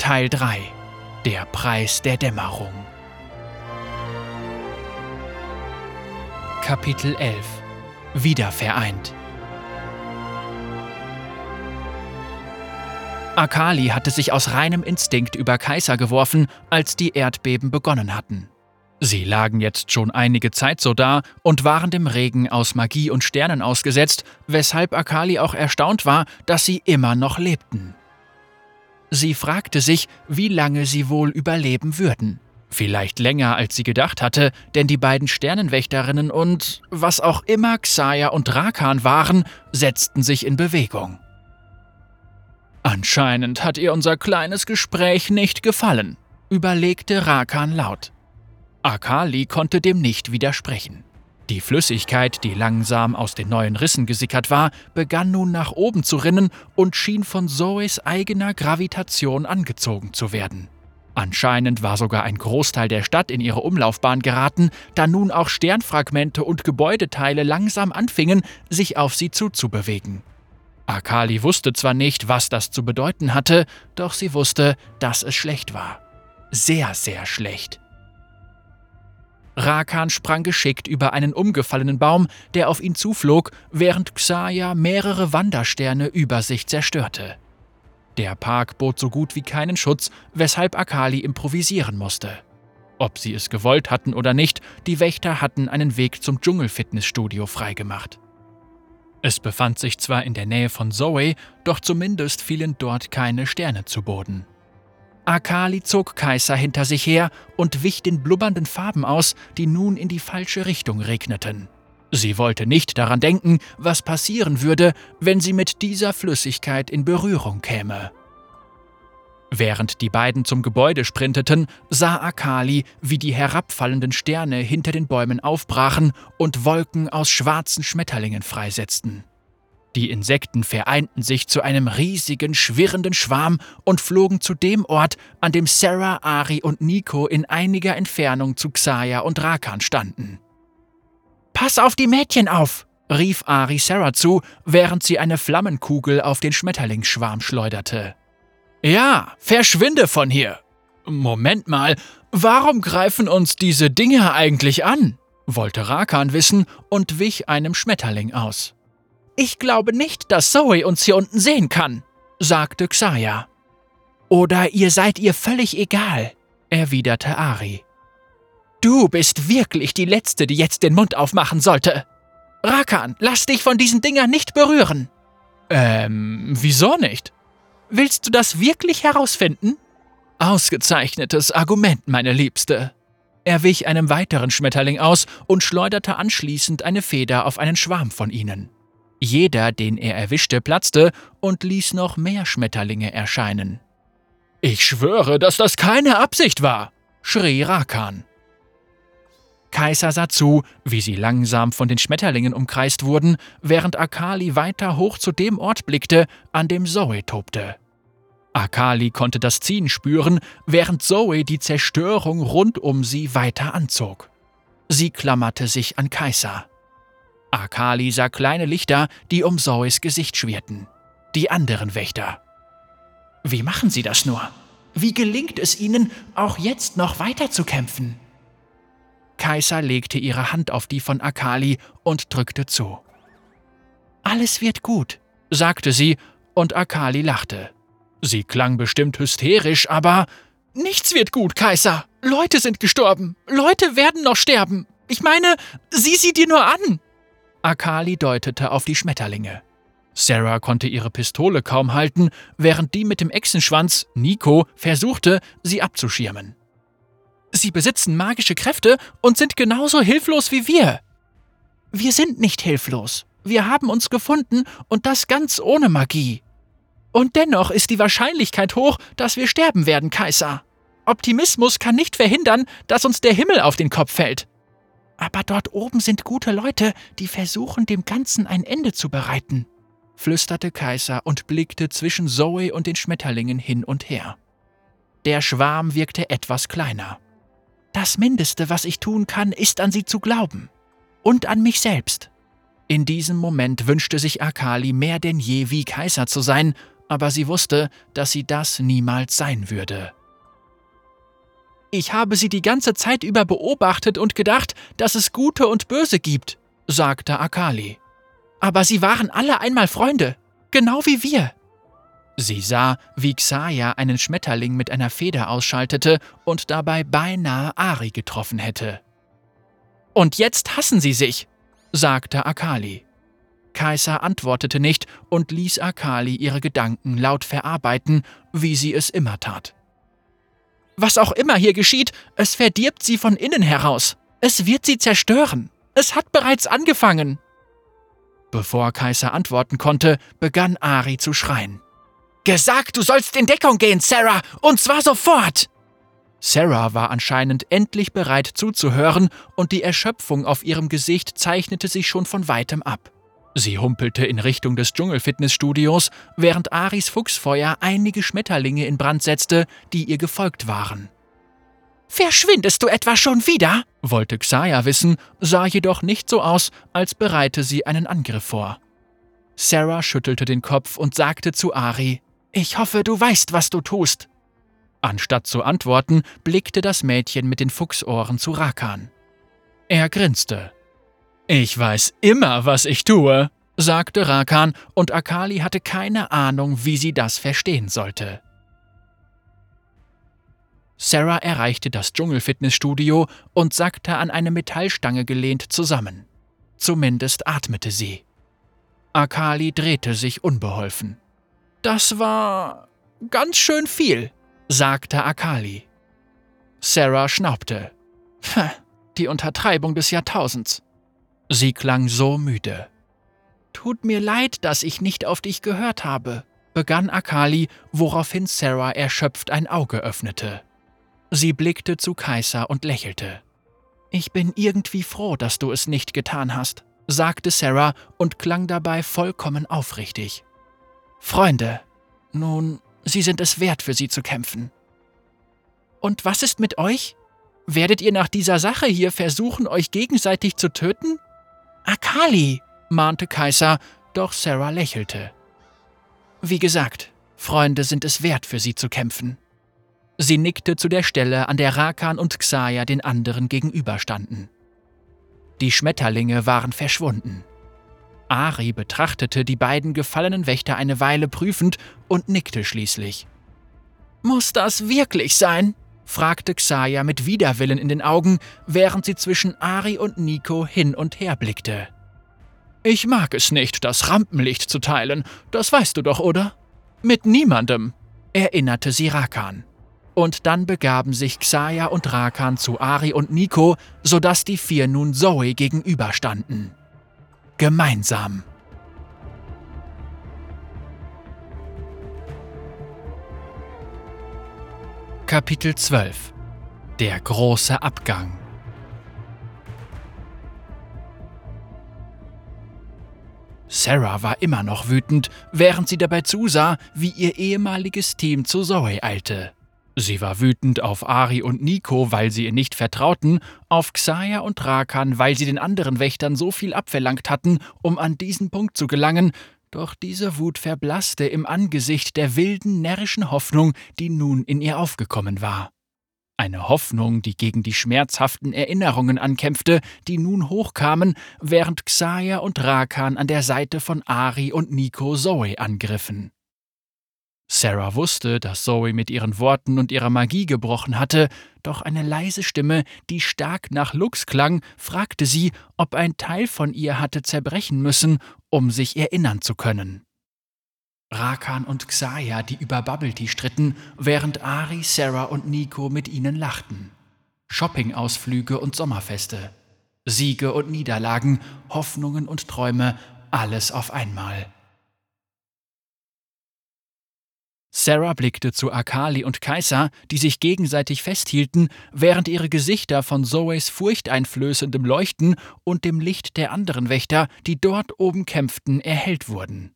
Teil 3 Der Preis der Dämmerung Kapitel 11 Wiedervereint Akali hatte sich aus reinem Instinkt über Kaiser geworfen, als die Erdbeben begonnen hatten. Sie lagen jetzt schon einige Zeit so da und waren dem Regen aus Magie und Sternen ausgesetzt, weshalb Akali auch erstaunt war, dass sie immer noch lebten. Sie fragte sich, wie lange sie wohl überleben würden. Vielleicht länger, als sie gedacht hatte, denn die beiden Sternenwächterinnen und was auch immer Xaya und Rakan waren, setzten sich in Bewegung. Anscheinend hat ihr unser kleines Gespräch nicht gefallen, überlegte Rakan laut. Akali konnte dem nicht widersprechen. Die Flüssigkeit, die langsam aus den neuen Rissen gesickert war, begann nun nach oben zu rinnen und schien von Zoes eigener Gravitation angezogen zu werden. Anscheinend war sogar ein Großteil der Stadt in ihre Umlaufbahn geraten, da nun auch Sternfragmente und Gebäudeteile langsam anfingen, sich auf sie zuzubewegen. Akali wusste zwar nicht, was das zu bedeuten hatte, doch sie wusste, dass es schlecht war. Sehr, sehr schlecht. Rakan sprang geschickt über einen umgefallenen Baum, der auf ihn zuflog, während Xaya mehrere Wandersterne über sich zerstörte. Der Park bot so gut wie keinen Schutz, weshalb Akali improvisieren musste. Ob sie es gewollt hatten oder nicht, die Wächter hatten einen Weg zum Dschungelfitnessstudio freigemacht. Es befand sich zwar in der Nähe von Zoe, doch zumindest fielen dort keine Sterne zu Boden. Akali zog Kaiser hinter sich her und wich den blubbernden Farben aus, die nun in die falsche Richtung regneten. Sie wollte nicht daran denken, was passieren würde, wenn sie mit dieser Flüssigkeit in Berührung käme. Während die beiden zum Gebäude sprinteten, sah Akali, wie die herabfallenden Sterne hinter den Bäumen aufbrachen und Wolken aus schwarzen Schmetterlingen freisetzten. Die Insekten vereinten sich zu einem riesigen, schwirrenden Schwarm und flogen zu dem Ort, an dem Sarah, Ari und Nico in einiger Entfernung zu Xaya und Rakan standen. Pass auf die Mädchen auf! rief Ari Sarah zu, während sie eine Flammenkugel auf den Schmetterlingsschwarm schleuderte. Ja, verschwinde von hier! Moment mal, warum greifen uns diese Dinge eigentlich an? wollte Rakan wissen und wich einem Schmetterling aus. Ich glaube nicht, dass Zoe uns hier unten sehen kann, sagte Xaya. Oder ihr seid ihr völlig egal, erwiderte Ari. Du bist wirklich die Letzte, die jetzt den Mund aufmachen sollte. Rakan, lass dich von diesen Dingern nicht berühren. Ähm, wieso nicht? Willst du das wirklich herausfinden? Ausgezeichnetes Argument, meine Liebste. Er wich einem weiteren Schmetterling aus und schleuderte anschließend eine Feder auf einen Schwarm von ihnen. Jeder, den er erwischte, platzte und ließ noch mehr Schmetterlinge erscheinen. Ich schwöre, dass das keine Absicht war, schrie Rakan. Kaiser sah zu, wie sie langsam von den Schmetterlingen umkreist wurden, während Akali weiter hoch zu dem Ort blickte, an dem Zoe tobte. Akali konnte das Ziehen spüren, während Zoe die Zerstörung rund um sie weiter anzog. Sie klammerte sich an Kaiser. Akali sah kleine Lichter, die um Zoes Gesicht schwirrten. Die anderen Wächter. Wie machen sie das nur? Wie gelingt es ihnen, auch jetzt noch weiter zu kämpfen? Kaiser legte ihre Hand auf die von Akali und drückte zu. Alles wird gut, sagte sie, und Akali lachte. Sie klang bestimmt hysterisch, aber Nichts wird gut, Kaiser. Leute sind gestorben. Leute werden noch sterben. Ich meine, sieh sie dir nur an. Akali deutete auf die Schmetterlinge. Sarah konnte ihre Pistole kaum halten, während die mit dem Echsenschwanz, Nico, versuchte, sie abzuschirmen. Sie besitzen magische Kräfte und sind genauso hilflos wie wir. Wir sind nicht hilflos. Wir haben uns gefunden und das ganz ohne Magie. Und dennoch ist die Wahrscheinlichkeit hoch, dass wir sterben werden, Kaiser. Optimismus kann nicht verhindern, dass uns der Himmel auf den Kopf fällt. Aber dort oben sind gute Leute, die versuchen, dem Ganzen ein Ende zu bereiten, flüsterte Kaiser und blickte zwischen Zoe und den Schmetterlingen hin und her. Der Schwarm wirkte etwas kleiner. Das Mindeste, was ich tun kann, ist an sie zu glauben. Und an mich selbst. In diesem Moment wünschte sich Akali mehr denn je wie Kaiser zu sein, aber sie wusste, dass sie das niemals sein würde. Ich habe sie die ganze Zeit über beobachtet und gedacht, dass es Gute und Böse gibt, sagte Akali. Aber sie waren alle einmal Freunde, genau wie wir. Sie sah, wie Xaya einen Schmetterling mit einer Feder ausschaltete und dabei beinahe Ari getroffen hätte. Und jetzt hassen sie sich, sagte Akali. Kaiser antwortete nicht und ließ Akali ihre Gedanken laut verarbeiten, wie sie es immer tat. Was auch immer hier geschieht, es verdirbt sie von innen heraus. Es wird sie zerstören. Es hat bereits angefangen. Bevor Kaiser antworten konnte, begann Ari zu schreien. Gesagt, du sollst in Deckung gehen, Sarah, und zwar sofort! Sarah war anscheinend endlich bereit zuzuhören, und die Erschöpfung auf ihrem Gesicht zeichnete sich schon von weitem ab. Sie humpelte in Richtung des Dschungelfitnessstudios, während Aris Fuchsfeuer einige Schmetterlinge in Brand setzte, die ihr gefolgt waren. Verschwindest du etwa schon wieder? wollte Xaya wissen, sah jedoch nicht so aus, als bereite sie einen Angriff vor. Sarah schüttelte den Kopf und sagte zu Ari: Ich hoffe, du weißt, was du tust. Anstatt zu antworten, blickte das Mädchen mit den Fuchsohren zu Rakan. Er grinste. Ich weiß immer, was ich tue, sagte Rakan, und Akali hatte keine Ahnung, wie sie das verstehen sollte. Sarah erreichte das Dschungelfitnessstudio und sackte an eine Metallstange gelehnt zusammen. Zumindest atmete sie. Akali drehte sich unbeholfen. Das war ganz schön viel, sagte Akali. Sarah schnaubte. Die Untertreibung des Jahrtausends. Sie klang so müde. Tut mir leid, dass ich nicht auf dich gehört habe, begann Akali, woraufhin Sarah erschöpft ein Auge öffnete. Sie blickte zu Kaiser und lächelte. Ich bin irgendwie froh, dass du es nicht getan hast, sagte Sarah und klang dabei vollkommen aufrichtig. Freunde, nun, sie sind es wert, für sie zu kämpfen. Und was ist mit euch? Werdet ihr nach dieser Sache hier versuchen, euch gegenseitig zu töten? Akali, mahnte Kaiser, doch Sarah lächelte. Wie gesagt, Freunde sind es wert, für sie zu kämpfen. Sie nickte zu der Stelle, an der Rakan und Xaya den anderen gegenüberstanden. Die Schmetterlinge waren verschwunden. Ari betrachtete die beiden gefallenen Wächter eine Weile prüfend und nickte schließlich. Muss das wirklich sein? Fragte Xaya mit Widerwillen in den Augen, während sie zwischen Ari und Nico hin und her blickte. Ich mag es nicht, das Rampenlicht zu teilen, das weißt du doch, oder? Mit niemandem, erinnerte sie Rakan. Und dann begaben sich Xaya und Rakan zu Ari und Nico, sodass die vier nun Zoe gegenüberstanden. Gemeinsam. Kapitel 12 Der große Abgang Sarah war immer noch wütend, während sie dabei zusah, wie ihr ehemaliges Team zu Zoe eilte. Sie war wütend auf Ari und Nico, weil sie ihr nicht vertrauten, auf Xaya und Rakan, weil sie den anderen Wächtern so viel abverlangt hatten, um an diesen Punkt zu gelangen, doch diese Wut verblasste im Angesicht der wilden, närrischen Hoffnung, die nun in ihr aufgekommen war. Eine Hoffnung, die gegen die schmerzhaften Erinnerungen ankämpfte, die nun hochkamen, während Xaya und Rakan an der Seite von Ari und Nico Zoe angriffen. Sarah wusste, dass Zoe mit ihren Worten und ihrer Magie gebrochen hatte, doch eine leise Stimme, die stark nach Lux klang, fragte sie, ob ein Teil von ihr hatte zerbrechen müssen, um sich erinnern zu können. Rakan und Xaya, die über Bubble Tea stritten, während Ari, Sarah und Nico mit ihnen lachten. Shoppingausflüge und Sommerfeste. Siege und Niederlagen, Hoffnungen und Träume, alles auf einmal. Sarah blickte zu Akali und Kaiser, die sich gegenseitig festhielten, während ihre Gesichter von Zoes furchteinflößendem Leuchten und dem Licht der anderen Wächter, die dort oben kämpften, erhellt wurden.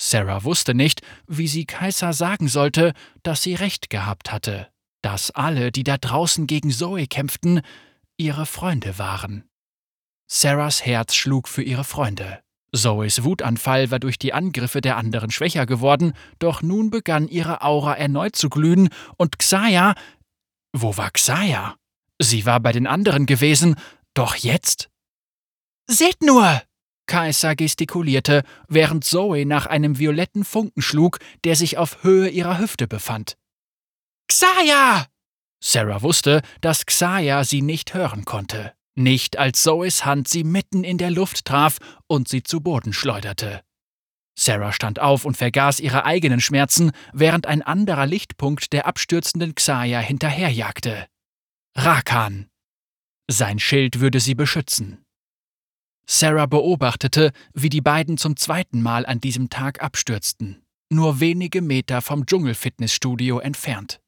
Sarah wusste nicht, wie sie Kaiser sagen sollte, dass sie recht gehabt hatte, dass alle, die da draußen gegen Zoe kämpften, ihre Freunde waren. Sarahs Herz schlug für ihre Freunde. Zoes Wutanfall war durch die Angriffe der anderen schwächer geworden, doch nun begann ihre Aura erneut zu glühen und Xaya. Wo war Xaya? Sie war bei den anderen gewesen, doch jetzt? Seht nur! Kaiser gestikulierte, während Zoe nach einem violetten Funken schlug, der sich auf Höhe ihrer Hüfte befand. Xaya! Sarah wusste, dass Xaya sie nicht hören konnte. Nicht als Zoes Hand sie mitten in der Luft traf und sie zu Boden schleuderte. Sarah stand auf und vergaß ihre eigenen Schmerzen, während ein anderer Lichtpunkt der abstürzenden Xaya hinterherjagte. Rakan. Sein Schild würde sie beschützen. Sarah beobachtete, wie die beiden zum zweiten Mal an diesem Tag abstürzten, nur wenige Meter vom Dschungelfitnessstudio entfernt.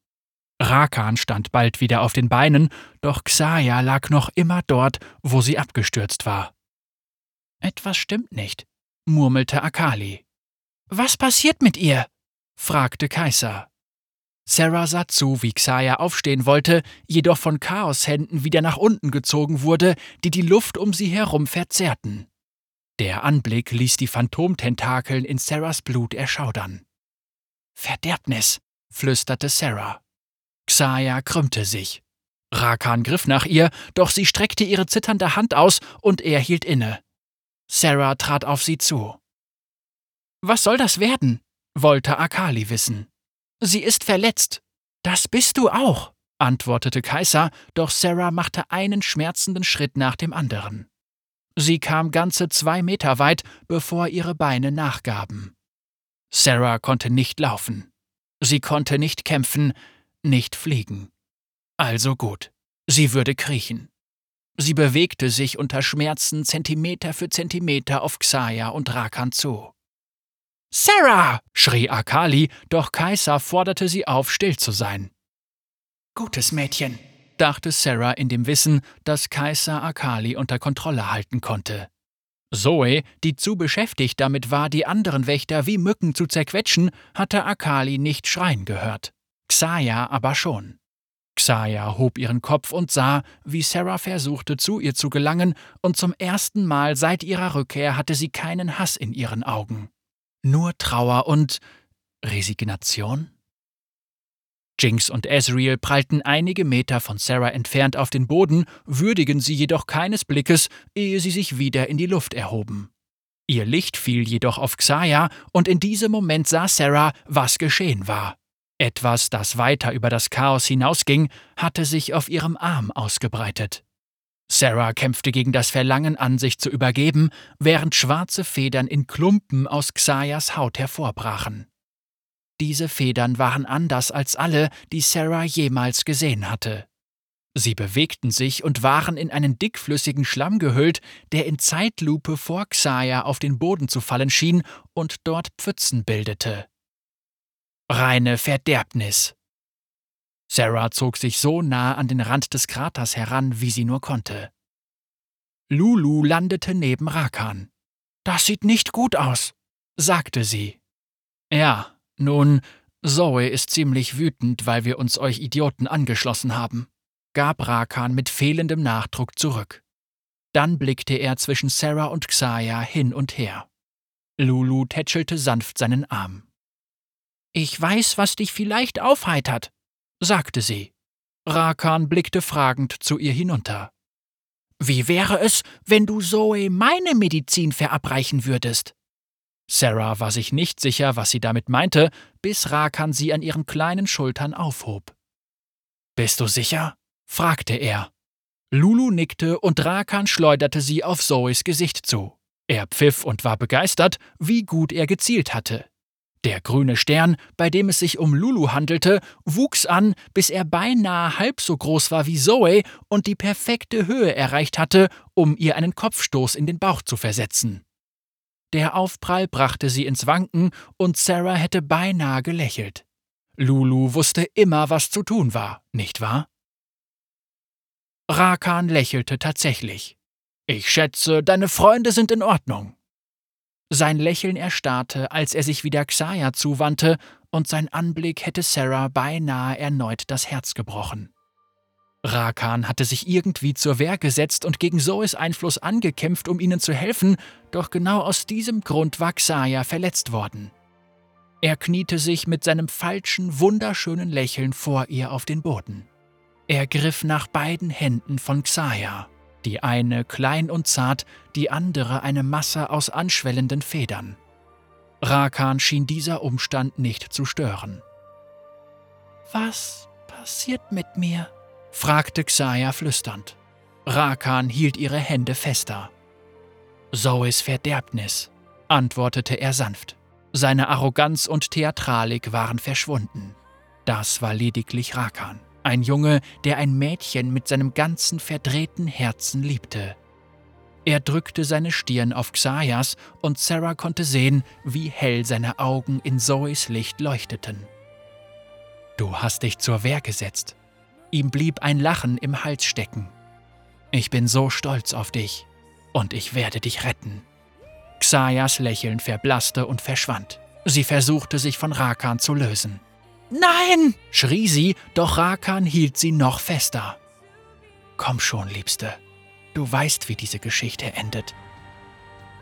Rakan stand bald wieder auf den Beinen, doch Xaya lag noch immer dort, wo sie abgestürzt war. Etwas stimmt nicht, murmelte Akali. Was passiert mit ihr? fragte Kaiser. Sarah sah zu, wie Xaya aufstehen wollte, jedoch von Chaoshänden wieder nach unten gezogen wurde, die die Luft um sie herum verzerrten. Der Anblick ließ die Phantomtentakeln in Sarahs Blut erschaudern. Verderbnis, flüsterte Sarah. Xaya krümmte sich. Rakan griff nach ihr, doch sie streckte ihre zitternde Hand aus und er hielt inne. Sarah trat auf sie zu. Was soll das werden? wollte Akali wissen. Sie ist verletzt. Das bist du auch, antwortete Kaiser, doch Sarah machte einen schmerzenden Schritt nach dem anderen. Sie kam ganze zwei Meter weit, bevor ihre Beine nachgaben. Sarah konnte nicht laufen. Sie konnte nicht kämpfen, nicht fliegen. Also gut, sie würde kriechen. Sie bewegte sich unter Schmerzen Zentimeter für Zentimeter auf Xaya und Rakan zu. Sarah! schrie Akali, doch Kaiser forderte sie auf, still zu sein. Gutes Mädchen, dachte Sarah in dem Wissen, dass Kaiser Akali unter Kontrolle halten konnte. Zoe, die zu beschäftigt damit war, die anderen Wächter wie Mücken zu zerquetschen, hatte Akali nicht schreien gehört. Xaya aber schon. Xaya hob ihren Kopf und sah, wie Sarah versuchte, zu ihr zu gelangen, und zum ersten Mal seit ihrer Rückkehr hatte sie keinen Hass in ihren Augen. Nur Trauer und Resignation? Jinx und Ezreal prallten einige Meter von Sarah entfernt auf den Boden, würdigen sie jedoch keines Blickes, ehe sie sich wieder in die Luft erhoben. Ihr Licht fiel jedoch auf Xaya, und in diesem Moment sah Sarah, was geschehen war. Etwas, das weiter über das Chaos hinausging, hatte sich auf ihrem Arm ausgebreitet. Sarah kämpfte gegen das Verlangen an, sich zu übergeben, während schwarze Federn in Klumpen aus Xayas Haut hervorbrachen. Diese Federn waren anders als alle, die Sarah jemals gesehen hatte. Sie bewegten sich und waren in einen dickflüssigen Schlamm gehüllt, der in Zeitlupe vor Xaya auf den Boden zu fallen schien und dort Pfützen bildete. Reine Verderbnis. Sarah zog sich so nah an den Rand des Kraters heran, wie sie nur konnte. Lulu landete neben Rakan. Das sieht nicht gut aus, sagte sie. Ja, nun, Zoe ist ziemlich wütend, weil wir uns euch Idioten angeschlossen haben, gab Rakan mit fehlendem Nachdruck zurück. Dann blickte er zwischen Sarah und Xaya hin und her. Lulu tätschelte sanft seinen Arm. Ich weiß, was dich vielleicht aufheitert, sagte sie. Rakan blickte fragend zu ihr hinunter. Wie wäre es, wenn du Zoe meine Medizin verabreichen würdest? Sarah war sich nicht sicher, was sie damit meinte, bis Rakan sie an ihren kleinen Schultern aufhob. Bist du sicher? fragte er. Lulu nickte und Rakan schleuderte sie auf Zoes Gesicht zu. Er pfiff und war begeistert, wie gut er gezielt hatte. Der grüne Stern, bei dem es sich um Lulu handelte, wuchs an, bis er beinahe halb so groß war wie Zoe und die perfekte Höhe erreicht hatte, um ihr einen Kopfstoß in den Bauch zu versetzen. Der Aufprall brachte sie ins Wanken und Sarah hätte beinahe gelächelt. Lulu wusste immer, was zu tun war, nicht wahr? Rakan lächelte tatsächlich. Ich schätze, deine Freunde sind in Ordnung. Sein Lächeln erstarrte, als er sich wieder Xaya zuwandte, und sein Anblick hätte Sarah beinahe erneut das Herz gebrochen. Rakan hatte sich irgendwie zur Wehr gesetzt und gegen Zoes Einfluss angekämpft, um ihnen zu helfen, doch genau aus diesem Grund war Xaya verletzt worden. Er kniete sich mit seinem falschen, wunderschönen Lächeln vor ihr auf den Boden. Er griff nach beiden Händen von Xaya, die eine klein und zart, die andere eine Masse aus anschwellenden Federn. Rakan schien dieser Umstand nicht zu stören. Was passiert mit mir? fragte Xaya flüsternd. Rakan hielt ihre Hände fester. Zoes Verderbnis, antwortete er sanft. Seine Arroganz und Theatralik waren verschwunden. Das war lediglich Rakan, ein Junge, der ein Mädchen mit seinem ganzen verdrehten Herzen liebte. Er drückte seine Stirn auf Xayas und Sarah konnte sehen, wie hell seine Augen in Zoes Licht leuchteten. Du hast dich zur Wehr gesetzt, Ihm blieb ein Lachen im Hals stecken. Ich bin so stolz auf dich und ich werde dich retten. Xayas Lächeln verblasste und verschwand. Sie versuchte sich von Rakan zu lösen. Nein! schrie sie, doch Rakan hielt sie noch fester. Komm schon, Liebste. Du weißt, wie diese Geschichte endet.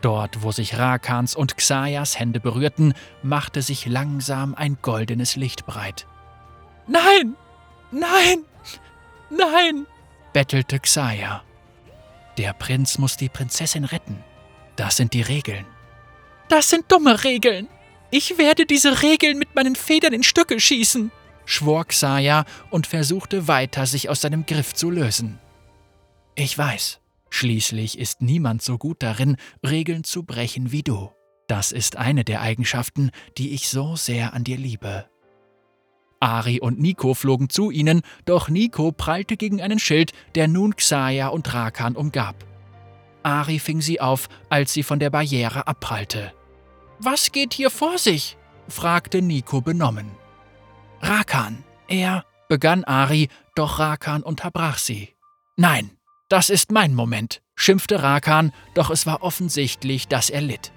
Dort, wo sich Rakans und Xayas Hände berührten, machte sich langsam ein goldenes Licht breit. Nein! Nein! Nein! bettelte Xaya. Der Prinz muss die Prinzessin retten. Das sind die Regeln. Das sind dumme Regeln. Ich werde diese Regeln mit meinen Federn in Stücke schießen, schwor Xaya und versuchte weiter, sich aus seinem Griff zu lösen. Ich weiß, schließlich ist niemand so gut darin, Regeln zu brechen wie du. Das ist eine der Eigenschaften, die ich so sehr an dir liebe. Ari und Nico flogen zu ihnen, doch Nico prallte gegen einen Schild, der nun Xaya und Rakan umgab. Ari fing sie auf, als sie von der Barriere abprallte. Was geht hier vor sich? fragte Nico benommen. Rakan, er, begann Ari, doch Rakan unterbrach sie. Nein, das ist mein Moment, schimpfte Rakan, doch es war offensichtlich, dass er litt.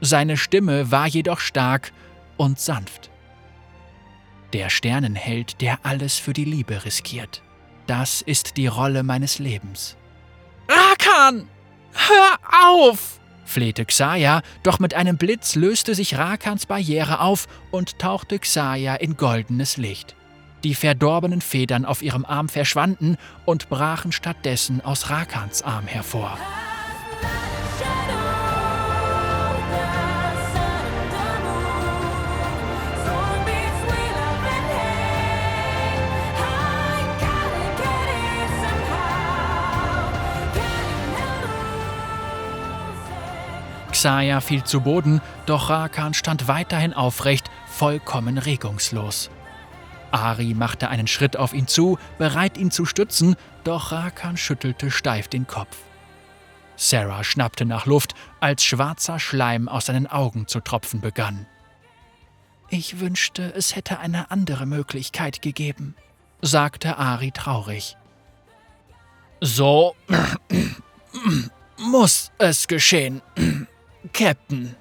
Seine Stimme war jedoch stark und sanft. Der Sternenheld, der alles für die Liebe riskiert. Das ist die Rolle meines Lebens. Rakan! Hör auf! Flehte Xaya, doch mit einem Blitz löste sich Rakans Barriere auf und tauchte Xaya in goldenes Licht. Die verdorbenen Federn auf ihrem Arm verschwanden und brachen stattdessen aus Rakans Arm hervor. Xaya fiel zu Boden, doch Rakan stand weiterhin aufrecht, vollkommen regungslos. Ari machte einen Schritt auf ihn zu, bereit ihn zu stützen, doch Rakan schüttelte steif den Kopf. Sarah schnappte nach Luft, als schwarzer Schleim aus seinen Augen zu tropfen begann. Ich wünschte, es hätte eine andere Möglichkeit gegeben, sagte Ari traurig. So muss es geschehen, Captain.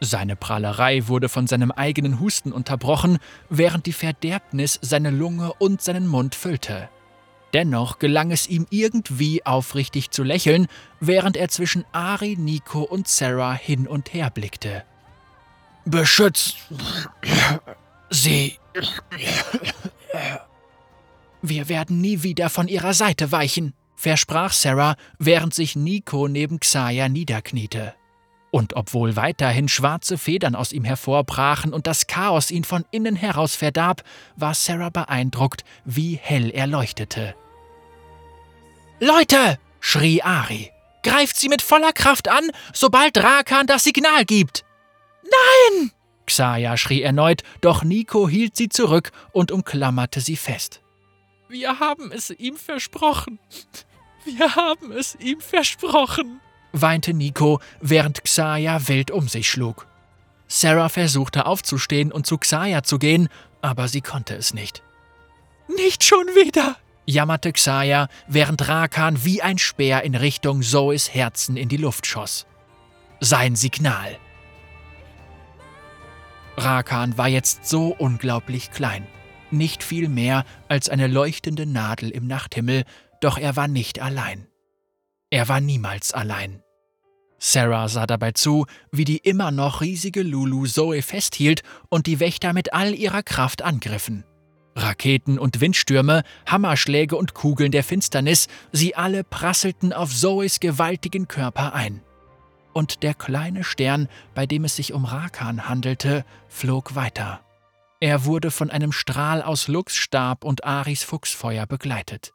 Seine Prahlerei wurde von seinem eigenen Husten unterbrochen, während die Verderbnis seine Lunge und seinen Mund füllte. Dennoch gelang es ihm irgendwie aufrichtig zu lächeln, während er zwischen Ari, Nico und Sarah hin und her blickte. Beschützt sie. Wir werden nie wieder von ihrer Seite weichen, versprach Sarah, während sich Nico neben Xaya niederkniete. Und obwohl weiterhin schwarze Federn aus ihm hervorbrachen und das Chaos ihn von innen heraus verdarb, war Sarah beeindruckt, wie hell er leuchtete. Leute! schrie Ari. Greift sie mit voller Kraft an, sobald Rakan das Signal gibt! Nein! Xaya schrie erneut, doch Nico hielt sie zurück und umklammerte sie fest. Wir haben es ihm versprochen. Wir haben es ihm versprochen weinte Nico, während Xaya wild um sich schlug. Sarah versuchte aufzustehen und zu Xaya zu gehen, aber sie konnte es nicht. Nicht schon wieder, jammerte Xaya, während Rakan wie ein Speer in Richtung Zoes Herzen in die Luft schoss. Sein Signal. Rakan war jetzt so unglaublich klein. nicht viel mehr als eine leuchtende Nadel im Nachthimmel, doch er war nicht allein. Er war niemals allein. Sarah sah dabei zu, wie die immer noch riesige Lulu Zoe festhielt und die Wächter mit all ihrer Kraft angriffen. Raketen und Windstürme, Hammerschläge und Kugeln der Finsternis, sie alle prasselten auf Zoes gewaltigen Körper ein. Und der kleine Stern, bei dem es sich um Rakan handelte, flog weiter. Er wurde von einem Strahl aus Lux Stab und Aris Fuchsfeuer begleitet.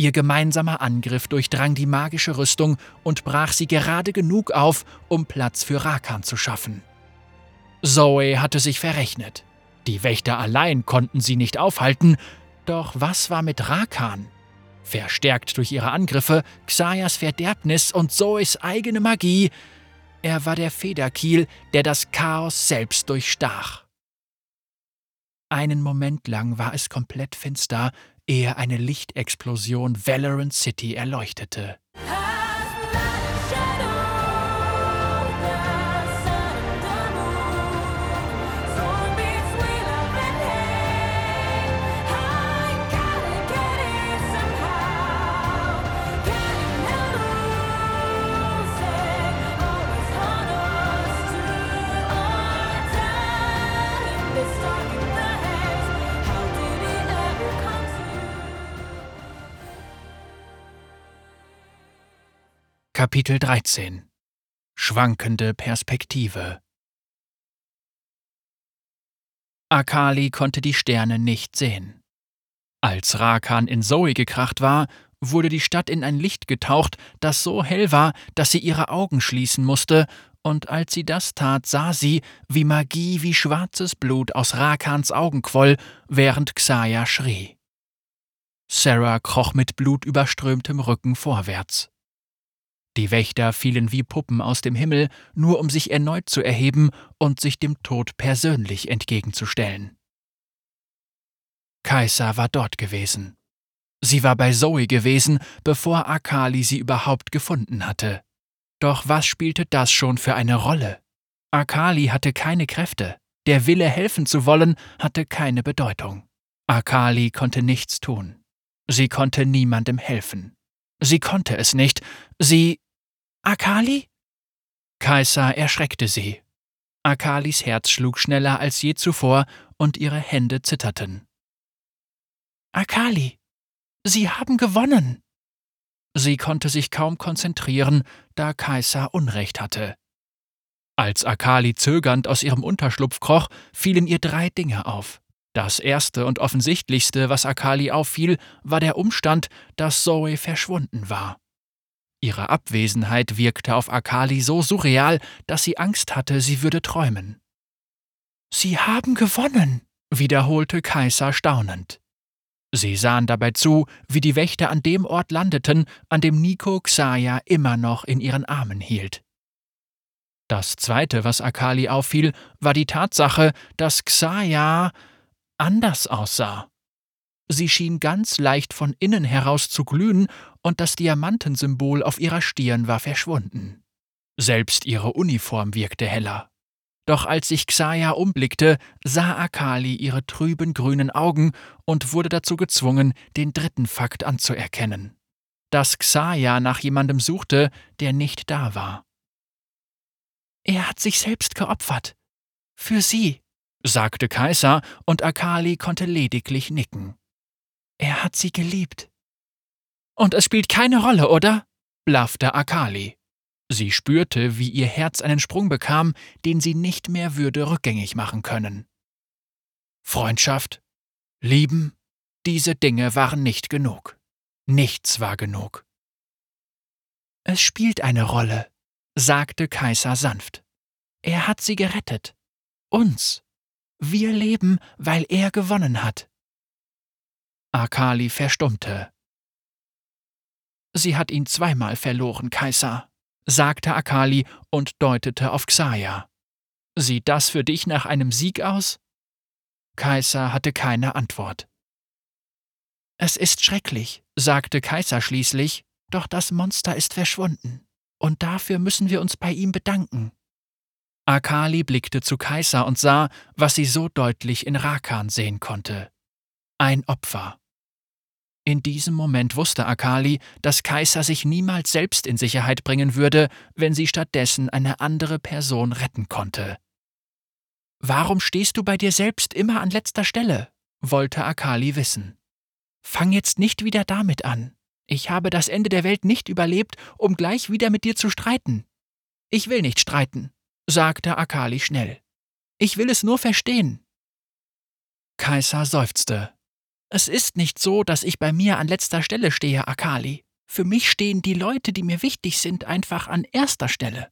Ihr gemeinsamer Angriff durchdrang die magische Rüstung und brach sie gerade genug auf, um Platz für Rakan zu schaffen. Zoe hatte sich verrechnet. Die Wächter allein konnten sie nicht aufhalten, doch was war mit Rakan? Verstärkt durch ihre Angriffe, Xayas Verderbnis und Zoes eigene Magie, er war der Federkiel, der das Chaos selbst durchstach. Einen Moment lang war es komplett finster, ehe eine Lichtexplosion Valorant City erleuchtete. Kapitel 13 Schwankende Perspektive Akali konnte die Sterne nicht sehen. Als Rakan in Zoe gekracht war, wurde die Stadt in ein Licht getaucht, das so hell war, dass sie ihre Augen schließen musste, und als sie das tat, sah sie, wie Magie wie schwarzes Blut aus Rakans Augen quoll, während Xaya schrie. Sarah kroch mit blutüberströmtem Rücken vorwärts. Die Wächter fielen wie Puppen aus dem Himmel, nur um sich erneut zu erheben und sich dem Tod persönlich entgegenzustellen. Kaiser war dort gewesen. Sie war bei Zoe gewesen, bevor Akali sie überhaupt gefunden hatte. Doch was spielte das schon für eine Rolle? Akali hatte keine Kräfte. Der Wille, helfen zu wollen, hatte keine Bedeutung. Akali konnte nichts tun. Sie konnte niemandem helfen. Sie konnte es nicht. Sie. Akali? Kaiser erschreckte sie. Akalis Herz schlug schneller als je zuvor und ihre Hände zitterten. Akali, Sie haben gewonnen. Sie konnte sich kaum konzentrieren, da Kaiser Unrecht hatte. Als Akali zögernd aus ihrem Unterschlupf kroch, fielen ihr drei Dinge auf. Das erste und offensichtlichste, was Akali auffiel, war der Umstand, dass Zoe verschwunden war. Ihre Abwesenheit wirkte auf Akali so surreal, dass sie Angst hatte, sie würde träumen. Sie haben gewonnen, wiederholte Kaiser staunend. Sie sahen dabei zu, wie die Wächter an dem Ort landeten, an dem Nico Xaya immer noch in ihren Armen hielt. Das zweite, was Akali auffiel, war die Tatsache, dass Xaya anders aussah. Sie schien ganz leicht von innen heraus zu glühen, und das Diamantensymbol auf ihrer Stirn war verschwunden. Selbst ihre Uniform wirkte heller. Doch als sich Xaya umblickte, sah Akali ihre trüben grünen Augen und wurde dazu gezwungen, den dritten Fakt anzuerkennen. Dass Xaya nach jemandem suchte, der nicht da war. Er hat sich selbst geopfert. Für sie, sagte Kaiser, und Akali konnte lediglich nicken. Er hat sie geliebt. Und es spielt keine Rolle, oder? blaffte Akali. Sie spürte, wie ihr Herz einen Sprung bekam, den sie nicht mehr würde rückgängig machen können. Freundschaft, Lieben, diese Dinge waren nicht genug. Nichts war genug. Es spielt eine Rolle, sagte Kaiser sanft. Er hat sie gerettet. Uns. Wir leben, weil er gewonnen hat. Akali verstummte. Sie hat ihn zweimal verloren, Kaiser, sagte Akali und deutete auf Xaya. Sieht das für dich nach einem Sieg aus? Kaiser hatte keine Antwort. Es ist schrecklich, sagte Kaiser schließlich, doch das Monster ist verschwunden, und dafür müssen wir uns bei ihm bedanken. Akali blickte zu Kaiser und sah, was sie so deutlich in Rakan sehen konnte. Ein Opfer. In diesem Moment wusste Akali, dass Kaiser sich niemals selbst in Sicherheit bringen würde, wenn sie stattdessen eine andere Person retten konnte. Warum stehst du bei dir selbst immer an letzter Stelle? wollte Akali wissen. Fang jetzt nicht wieder damit an. Ich habe das Ende der Welt nicht überlebt, um gleich wieder mit dir zu streiten. Ich will nicht streiten, sagte Akali schnell. Ich will es nur verstehen. Kaiser seufzte. Es ist nicht so, dass ich bei mir an letzter Stelle stehe, Akali. Für mich stehen die Leute, die mir wichtig sind, einfach an erster Stelle.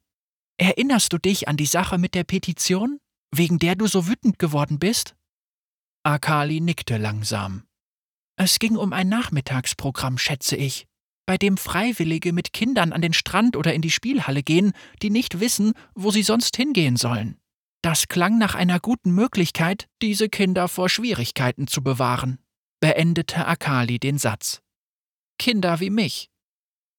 Erinnerst du dich an die Sache mit der Petition, wegen der du so wütend geworden bist? Akali nickte langsam. Es ging um ein Nachmittagsprogramm, schätze ich, bei dem Freiwillige mit Kindern an den Strand oder in die Spielhalle gehen, die nicht wissen, wo sie sonst hingehen sollen. Das klang nach einer guten Möglichkeit, diese Kinder vor Schwierigkeiten zu bewahren beendete Akali den Satz. Kinder wie mich.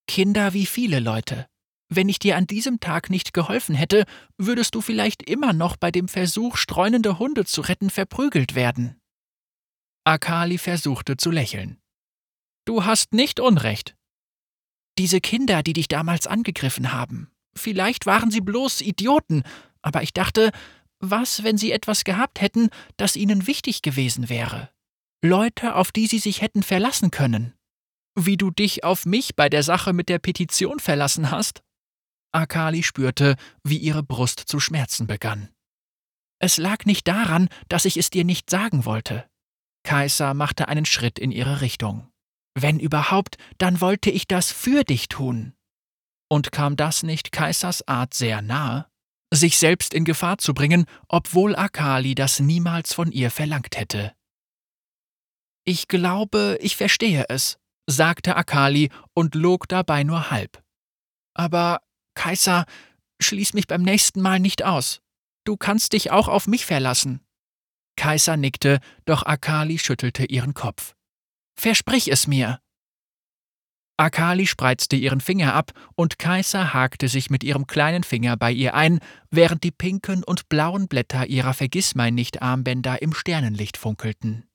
Kinder wie viele Leute. Wenn ich dir an diesem Tag nicht geholfen hätte, würdest du vielleicht immer noch bei dem Versuch, streunende Hunde zu retten, verprügelt werden. Akali versuchte zu lächeln. Du hast nicht Unrecht. Diese Kinder, die dich damals angegriffen haben, vielleicht waren sie bloß Idioten, aber ich dachte, was, wenn sie etwas gehabt hätten, das ihnen wichtig gewesen wäre? Leute, auf die sie sich hätten verlassen können. Wie du dich auf mich bei der Sache mit der Petition verlassen hast? Akali spürte, wie ihre Brust zu schmerzen begann. Es lag nicht daran, dass ich es dir nicht sagen wollte. Kaiser machte einen Schritt in ihre Richtung. Wenn überhaupt, dann wollte ich das für dich tun. Und kam das nicht Kaisers Art sehr nahe? Sich selbst in Gefahr zu bringen, obwohl Akali das niemals von ihr verlangt hätte. Ich glaube, ich verstehe es, sagte Akali und log dabei nur halb. Aber, Kaiser, schließ mich beim nächsten Mal nicht aus. Du kannst dich auch auf mich verlassen. Kaiser nickte, doch Akali schüttelte ihren Kopf. Versprich es mir. Akali spreizte ihren Finger ab und Kaiser hakte sich mit ihrem kleinen Finger bei ihr ein, während die pinken und blauen Blätter ihrer Vergissmeinnicht-Armbänder im Sternenlicht funkelten.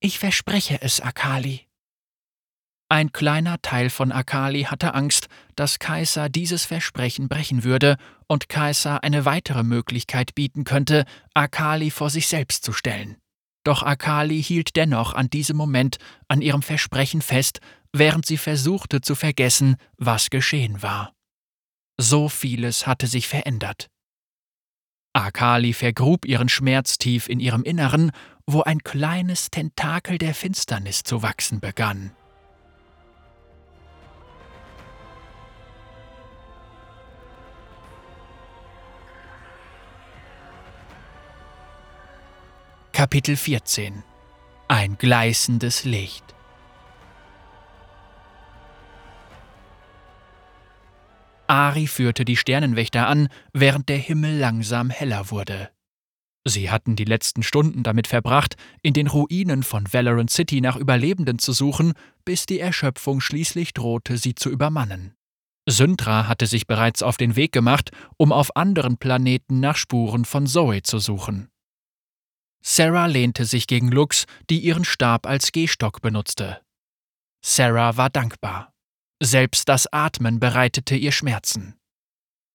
Ich verspreche es, Akali. Ein kleiner Teil von Akali hatte Angst, dass Kaiser dieses Versprechen brechen würde und Kaiser eine weitere Möglichkeit bieten könnte, Akali vor sich selbst zu stellen. Doch Akali hielt dennoch an diesem Moment an ihrem Versprechen fest, während sie versuchte zu vergessen, was geschehen war. So vieles hatte sich verändert. Akali vergrub ihren Schmerz tief in ihrem Inneren, wo ein kleines Tentakel der Finsternis zu wachsen begann. Kapitel 14 Ein gleißendes Licht Ari führte die Sternenwächter an, während der Himmel langsam heller wurde. Sie hatten die letzten Stunden damit verbracht, in den Ruinen von Valorant City nach Überlebenden zu suchen, bis die Erschöpfung schließlich drohte, sie zu übermannen. Syndra hatte sich bereits auf den Weg gemacht, um auf anderen Planeten nach Spuren von Zoe zu suchen. Sarah lehnte sich gegen Lux, die ihren Stab als Gehstock benutzte. Sarah war dankbar. Selbst das Atmen bereitete ihr Schmerzen.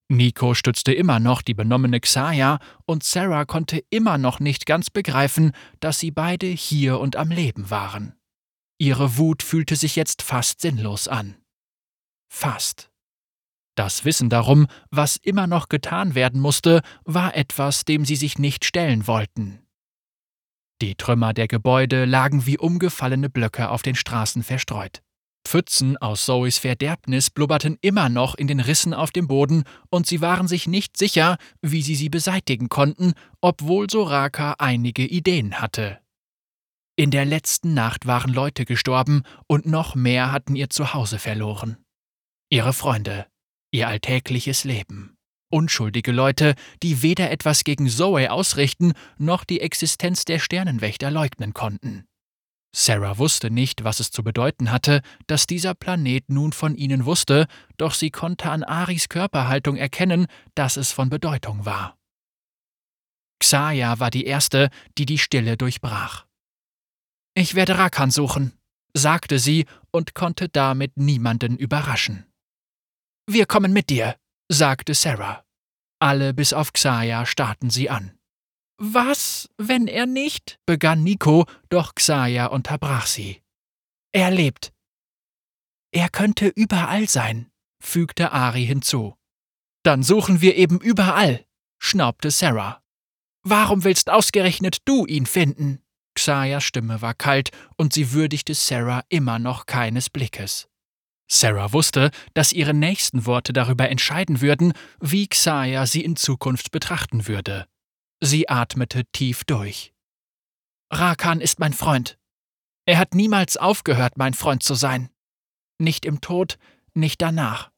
Nico stützte immer noch die benommene Xaya und Sarah konnte immer noch nicht ganz begreifen, dass sie beide hier und am Leben waren. Ihre Wut fühlte sich jetzt fast sinnlos an. Fast. Das Wissen darum, was immer noch getan werden musste, war etwas, dem sie sich nicht stellen wollten. Die Trümmer der Gebäude lagen wie umgefallene Blöcke auf den Straßen verstreut. Pfützen aus Zoes Verderbnis blubberten immer noch in den Rissen auf dem Boden, und sie waren sich nicht sicher, wie sie sie beseitigen konnten, obwohl Soraka einige Ideen hatte. In der letzten Nacht waren Leute gestorben und noch mehr hatten ihr Zuhause verloren. Ihre Freunde, ihr alltägliches Leben. Unschuldige Leute, die weder etwas gegen Zoe ausrichten, noch die Existenz der Sternenwächter leugnen konnten. Sarah wusste nicht, was es zu bedeuten hatte, dass dieser Planet nun von ihnen wusste, doch sie konnte an Aris Körperhaltung erkennen, dass es von Bedeutung war. Xaya war die Erste, die die Stille durchbrach. Ich werde Rakan suchen, sagte sie und konnte damit niemanden überraschen. Wir kommen mit dir, sagte Sarah. Alle bis auf Xaya starrten sie an. Was, wenn er nicht? begann Nico, doch Xaya unterbrach sie. Er lebt. Er könnte überall sein, fügte Ari hinzu. Dann suchen wir eben überall, schnaubte Sarah. Warum willst ausgerechnet du ihn finden? Xayas Stimme war kalt und sie würdigte Sarah immer noch keines Blickes. Sarah wusste, dass ihre nächsten Worte darüber entscheiden würden, wie Xaya sie in Zukunft betrachten würde. Sie atmete tief durch. Rakan ist mein Freund. Er hat niemals aufgehört, mein Freund zu sein. Nicht im Tod, nicht danach.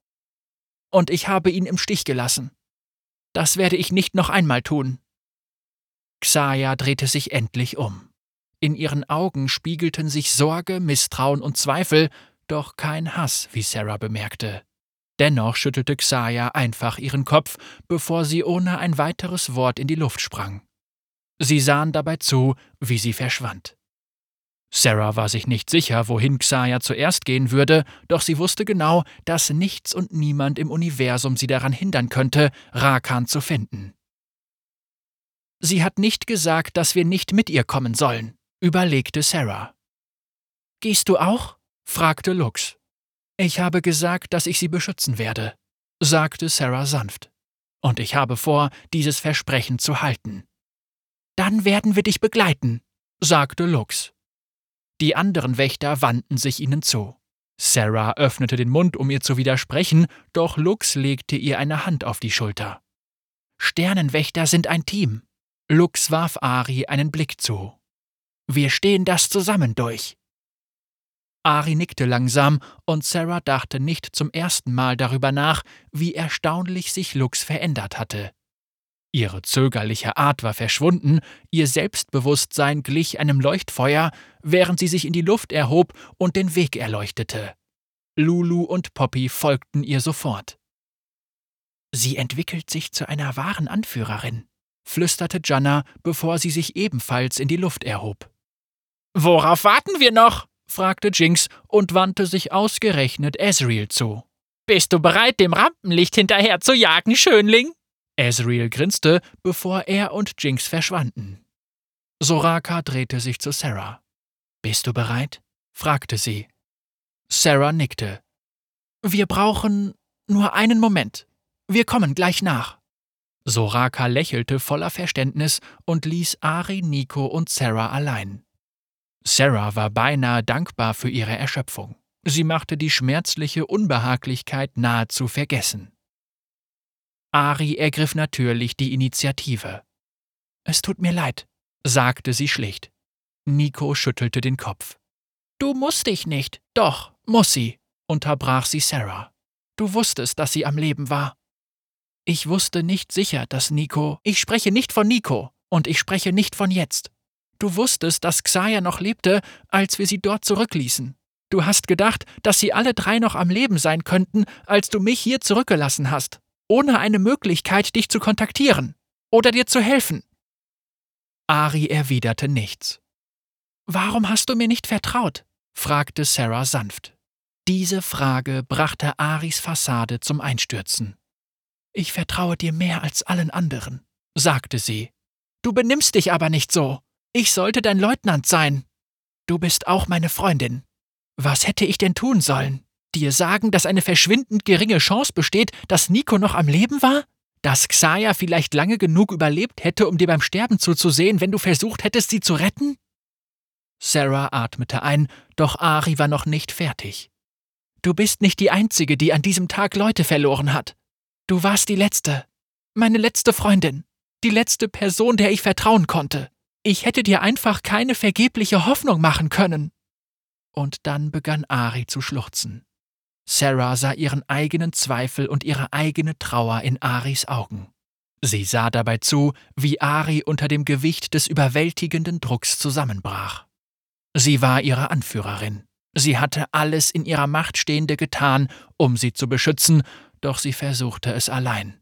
Und ich habe ihn im Stich gelassen. Das werde ich nicht noch einmal tun. Xaya drehte sich endlich um. In ihren Augen spiegelten sich Sorge, Misstrauen und Zweifel, doch kein Hass, wie Sarah bemerkte. Dennoch schüttelte Xaya einfach ihren Kopf, bevor sie ohne ein weiteres Wort in die Luft sprang. Sie sahen dabei zu, wie sie verschwand. Sarah war sich nicht sicher, wohin Xaya zuerst gehen würde, doch sie wusste genau, dass nichts und niemand im Universum sie daran hindern könnte, Rakan zu finden. Sie hat nicht gesagt, dass wir nicht mit ihr kommen sollen, überlegte Sarah. Gehst du auch? Fragte Lux. Ich habe gesagt, dass ich sie beschützen werde, sagte Sarah sanft. Und ich habe vor, dieses Versprechen zu halten. Dann werden wir dich begleiten, sagte Lux. Die anderen Wächter wandten sich ihnen zu. Sarah öffnete den Mund, um ihr zu widersprechen, doch Lux legte ihr eine Hand auf die Schulter. Sternenwächter sind ein Team. Lux warf Ari einen Blick zu. Wir stehen das zusammen durch. Ari nickte langsam, und Sarah dachte nicht zum ersten Mal darüber nach, wie erstaunlich sich Lux verändert hatte. Ihre zögerliche Art war verschwunden, ihr Selbstbewusstsein glich einem Leuchtfeuer, während sie sich in die Luft erhob und den Weg erleuchtete. Lulu und Poppy folgten ihr sofort. Sie entwickelt sich zu einer wahren Anführerin, flüsterte Janna, bevor sie sich ebenfalls in die Luft erhob. Worauf warten wir noch? Fragte Jinx und wandte sich ausgerechnet Ezreal zu. Bist du bereit, dem Rampenlicht hinterher zu jagen, Schönling? Ezreal grinste, bevor er und Jinx verschwanden. Soraka drehte sich zu Sarah. Bist du bereit? fragte sie. Sarah nickte. Wir brauchen nur einen Moment. Wir kommen gleich nach. Soraka lächelte voller Verständnis und ließ Ari, Nico und Sarah allein. Sarah war beinahe dankbar für ihre Erschöpfung. Sie machte die schmerzliche Unbehaglichkeit nahezu vergessen. Ari ergriff natürlich die Initiative. Es tut mir leid, sagte sie schlicht. Nico schüttelte den Kopf. Du musst dich nicht. Doch, muss sie, unterbrach sie Sarah. Du wusstest, dass sie am Leben war. Ich wusste nicht sicher, dass Nico. Ich spreche nicht von Nico und ich spreche nicht von jetzt. Du wusstest, dass Xaya noch lebte, als wir sie dort zurückließen. Du hast gedacht, dass sie alle drei noch am Leben sein könnten, als du mich hier zurückgelassen hast, ohne eine Möglichkeit, dich zu kontaktieren oder dir zu helfen. Ari erwiderte nichts. Warum hast du mir nicht vertraut? fragte Sarah sanft. Diese Frage brachte Aris Fassade zum Einstürzen. Ich vertraue dir mehr als allen anderen, sagte sie. Du benimmst dich aber nicht so. Ich sollte dein Leutnant sein. Du bist auch meine Freundin. Was hätte ich denn tun sollen? Dir sagen, dass eine verschwindend geringe Chance besteht, dass Nico noch am Leben war? Dass Xaya vielleicht lange genug überlebt hätte, um dir beim Sterben zuzusehen, wenn du versucht hättest, sie zu retten? Sarah atmete ein, doch Ari war noch nicht fertig. Du bist nicht die Einzige, die an diesem Tag Leute verloren hat. Du warst die Letzte. Meine letzte Freundin. Die letzte Person, der ich vertrauen konnte. Ich hätte dir einfach keine vergebliche Hoffnung machen können. Und dann begann Ari zu schluchzen. Sarah sah ihren eigenen Zweifel und ihre eigene Trauer in Aris Augen. Sie sah dabei zu, wie Ari unter dem Gewicht des überwältigenden Drucks zusammenbrach. Sie war ihre Anführerin. Sie hatte alles in ihrer Macht Stehende getan, um sie zu beschützen, doch sie versuchte es allein.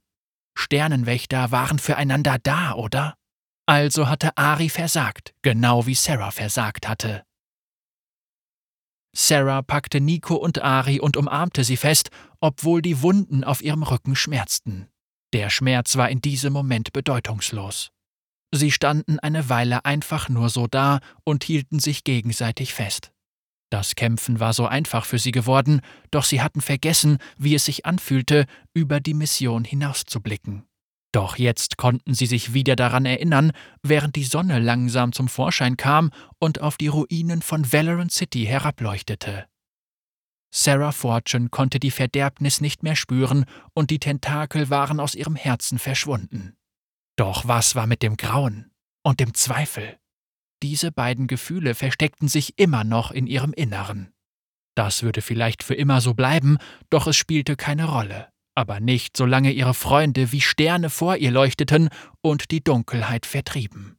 Sternenwächter waren füreinander da, oder? Also hatte Ari versagt, genau wie Sarah versagt hatte. Sarah packte Nico und Ari und umarmte sie fest, obwohl die Wunden auf ihrem Rücken schmerzten. Der Schmerz war in diesem Moment bedeutungslos. Sie standen eine Weile einfach nur so da und hielten sich gegenseitig fest. Das Kämpfen war so einfach für sie geworden, doch sie hatten vergessen, wie es sich anfühlte, über die Mission hinauszublicken. Doch jetzt konnten sie sich wieder daran erinnern, während die Sonne langsam zum Vorschein kam und auf die Ruinen von Valorant City herableuchtete. Sarah Fortune konnte die Verderbnis nicht mehr spüren und die Tentakel waren aus ihrem Herzen verschwunden. Doch was war mit dem Grauen und dem Zweifel? Diese beiden Gefühle versteckten sich immer noch in ihrem Inneren. Das würde vielleicht für immer so bleiben, doch es spielte keine Rolle, aber nicht solange ihre Freunde wie Sterne vor ihr leuchteten und die Dunkelheit vertrieben.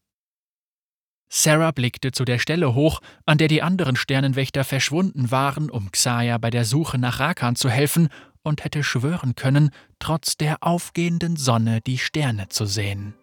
Sarah blickte zu der Stelle hoch, an der die anderen Sternenwächter verschwunden waren, um Xaya bei der Suche nach Rakan zu helfen, und hätte schwören können, trotz der aufgehenden Sonne die Sterne zu sehen.